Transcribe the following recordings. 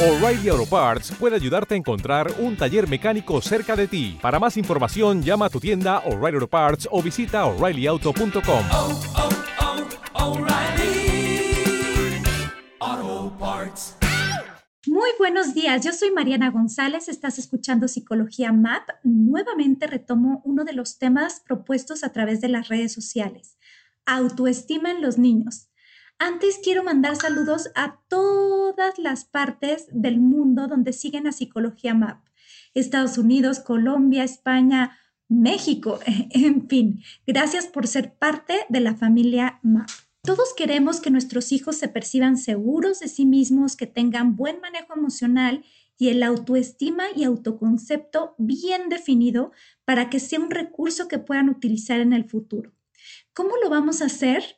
O'Reilly Auto Parts puede ayudarte a encontrar un taller mecánico cerca de ti. Para más información, llama a tu tienda O'Reilly Auto Parts o visita oreillyauto.com. oh, oh, Parts. Muy buenos días, yo soy Mariana González, estás escuchando Psicología MAP. Nuevamente retomo uno de los temas propuestos a través de las redes sociales, autoestima en los niños. Antes quiero mandar saludos a todas las partes del mundo donde siguen a Psicología MAP. Estados Unidos, Colombia, España, México, en fin. Gracias por ser parte de la familia MAP. Todos queremos que nuestros hijos se perciban seguros de sí mismos, que tengan buen manejo emocional y el autoestima y autoconcepto bien definido para que sea un recurso que puedan utilizar en el futuro. ¿Cómo lo vamos a hacer?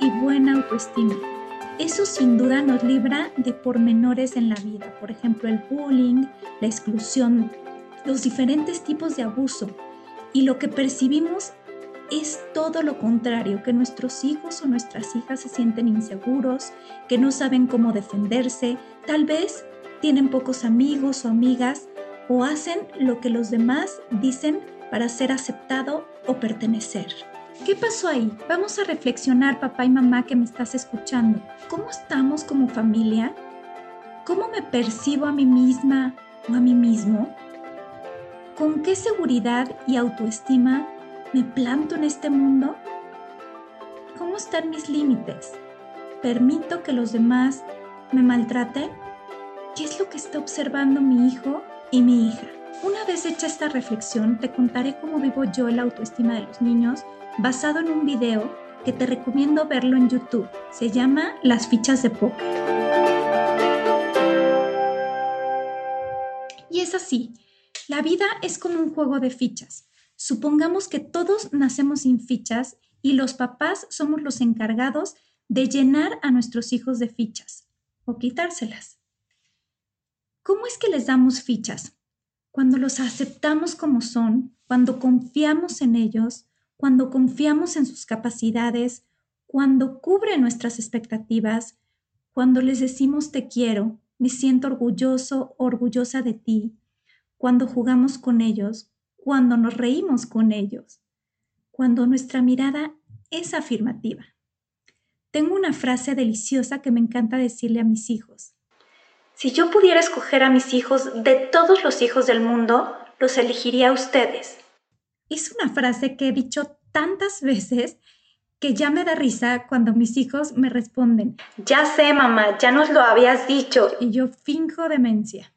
Y buena autoestima. Eso sin duda nos libra de pormenores en la vida, por ejemplo el bullying, la exclusión, los diferentes tipos de abuso. Y lo que percibimos es todo lo contrario, que nuestros hijos o nuestras hijas se sienten inseguros, que no saben cómo defenderse, tal vez tienen pocos amigos o amigas o hacen lo que los demás dicen para ser aceptado o pertenecer. ¿Qué pasó ahí? Vamos a reflexionar, papá y mamá que me estás escuchando. ¿Cómo estamos como familia? ¿Cómo me percibo a mí misma o a mí mismo? ¿Con qué seguridad y autoestima me planto en este mundo? ¿Cómo están mis límites? ¿Permito que los demás me maltraten? ¿Qué es lo que está observando mi hijo y mi hija? Una vez hecha esta reflexión, te contaré cómo vivo yo la autoestima de los niños basado en un video que te recomiendo verlo en YouTube. Se llama Las fichas de póker. Y es así, la vida es como un juego de fichas. Supongamos que todos nacemos sin fichas y los papás somos los encargados de llenar a nuestros hijos de fichas o quitárselas. ¿Cómo es que les damos fichas? Cuando los aceptamos como son, cuando confiamos en ellos, cuando confiamos en sus capacidades, cuando cubre nuestras expectativas, cuando les decimos te quiero, me siento orgulloso, orgullosa de ti, cuando jugamos con ellos, cuando nos reímos con ellos, cuando nuestra mirada es afirmativa. Tengo una frase deliciosa que me encanta decirle a mis hijos. Si yo pudiera escoger a mis hijos de todos los hijos del mundo, los elegiría a ustedes. Es una frase que he dicho tantas veces que ya me da risa cuando mis hijos me responden, ya sé mamá, ya nos lo habías dicho, y yo finjo demencia.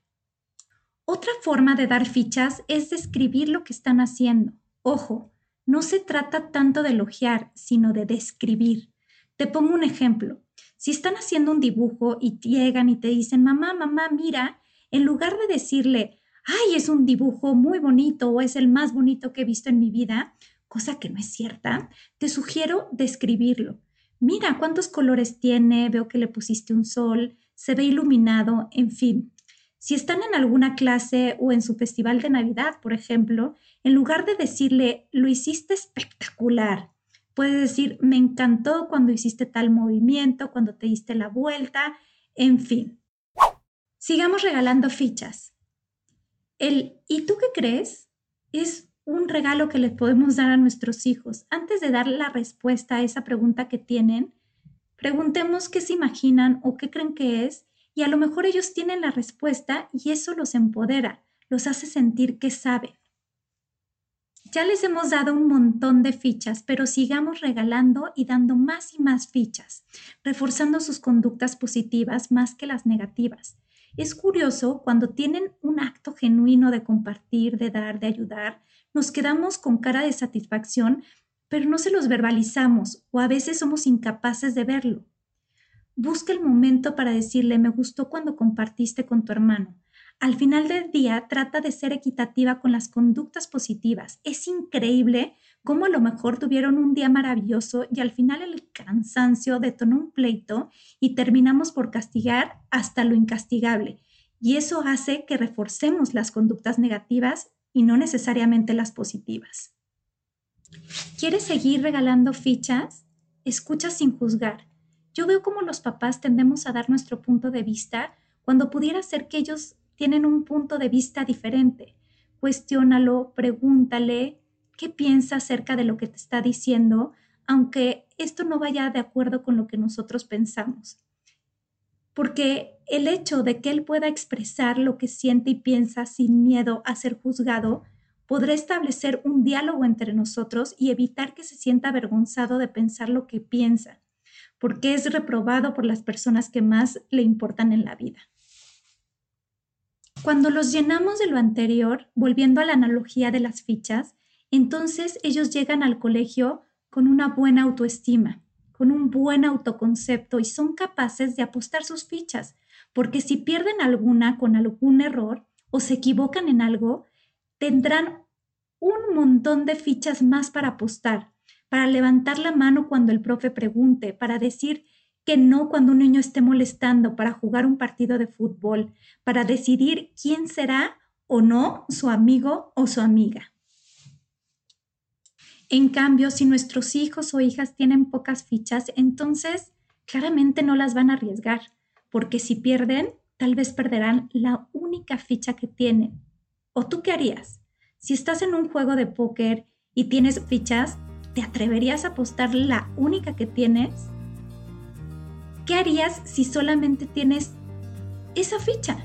Otra forma de dar fichas es describir lo que están haciendo. Ojo, no se trata tanto de elogiar, sino de describir. Te pongo un ejemplo. Si están haciendo un dibujo y llegan y te dicen, mamá, mamá, mira, en lugar de decirle, ay, es un dibujo muy bonito o es el más bonito que he visto en mi vida, cosa que no es cierta, te sugiero describirlo. Mira cuántos colores tiene, veo que le pusiste un sol, se ve iluminado, en fin. Si están en alguna clase o en su festival de Navidad, por ejemplo, en lugar de decirle, lo hiciste espectacular, puedes decir, me encantó cuando hiciste tal movimiento, cuando te diste la vuelta, en fin. Sigamos regalando fichas. El ¿y tú qué crees? es un regalo que les podemos dar a nuestros hijos. Antes de dar la respuesta a esa pregunta que tienen, preguntemos qué se imaginan o qué creen que es y a lo mejor ellos tienen la respuesta y eso los empodera, los hace sentir que saben. Ya les hemos dado un montón de fichas, pero sigamos regalando y dando más y más fichas, reforzando sus conductas positivas más que las negativas. Es curioso, cuando tienen un acto genuino de compartir, de dar, de ayudar, nos quedamos con cara de satisfacción, pero no se los verbalizamos o a veces somos incapaces de verlo. Busca el momento para decirle, me gustó cuando compartiste con tu hermano. Al final del día, trata de ser equitativa con las conductas positivas. Es increíble cómo a lo mejor tuvieron un día maravilloso y al final el cansancio detonó un pleito y terminamos por castigar hasta lo incastigable. Y eso hace que reforcemos las conductas negativas y no necesariamente las positivas. ¿Quieres seguir regalando fichas? Escucha sin juzgar. Yo veo cómo los papás tendemos a dar nuestro punto de vista cuando pudiera ser que ellos tienen un punto de vista diferente. Cuestiónalo, pregúntale qué piensa acerca de lo que te está diciendo, aunque esto no vaya de acuerdo con lo que nosotros pensamos. Porque el hecho de que él pueda expresar lo que siente y piensa sin miedo a ser juzgado, podrá establecer un diálogo entre nosotros y evitar que se sienta avergonzado de pensar lo que piensa, porque es reprobado por las personas que más le importan en la vida. Cuando los llenamos de lo anterior, volviendo a la analogía de las fichas, entonces ellos llegan al colegio con una buena autoestima, con un buen autoconcepto y son capaces de apostar sus fichas, porque si pierden alguna con algún error o se equivocan en algo, tendrán un montón de fichas más para apostar, para levantar la mano cuando el profe pregunte, para decir que no cuando un niño esté molestando para jugar un partido de fútbol, para decidir quién será o no su amigo o su amiga. En cambio, si nuestros hijos o hijas tienen pocas fichas, entonces claramente no las van a arriesgar, porque si pierden, tal vez perderán la única ficha que tienen. ¿O tú qué harías? Si estás en un juego de póker y tienes fichas, ¿te atreverías a apostar la única que tienes? ¿Qué harías si solamente tienes esa ficha?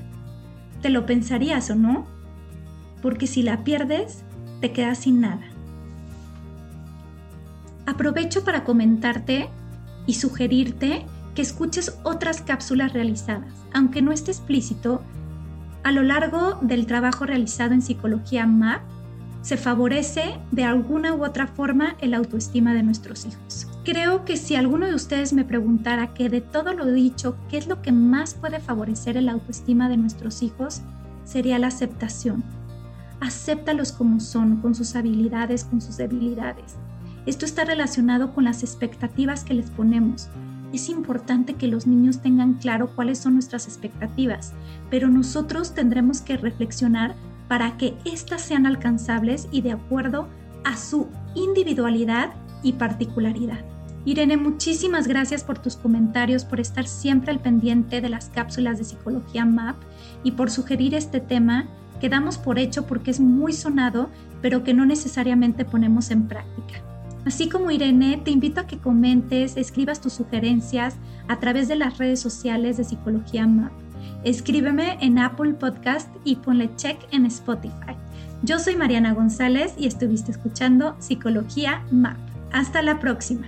¿Te lo pensarías o no? Porque si la pierdes, te quedas sin nada. Aprovecho para comentarte y sugerirte que escuches otras cápsulas realizadas, aunque no esté explícito, a lo largo del trabajo realizado en psicología MAP, se favorece de alguna u otra forma el autoestima de nuestros hijos. Creo que si alguno de ustedes me preguntara que de todo lo dicho, ¿qué es lo que más puede favorecer el autoestima de nuestros hijos? Sería la aceptación. Acéptalos como son, con sus habilidades, con sus debilidades. Esto está relacionado con las expectativas que les ponemos. Es importante que los niños tengan claro cuáles son nuestras expectativas, pero nosotros tendremos que reflexionar para que éstas sean alcanzables y de acuerdo a su individualidad y particularidad. Irene, muchísimas gracias por tus comentarios, por estar siempre al pendiente de las cápsulas de psicología MAP y por sugerir este tema que damos por hecho porque es muy sonado, pero que no necesariamente ponemos en práctica. Así como Irene, te invito a que comentes, escribas tus sugerencias a través de las redes sociales de Psicología MAP. Escríbeme en Apple Podcast y ponle check en Spotify. Yo soy Mariana González y estuviste escuchando Psicología MAP. Hasta la próxima.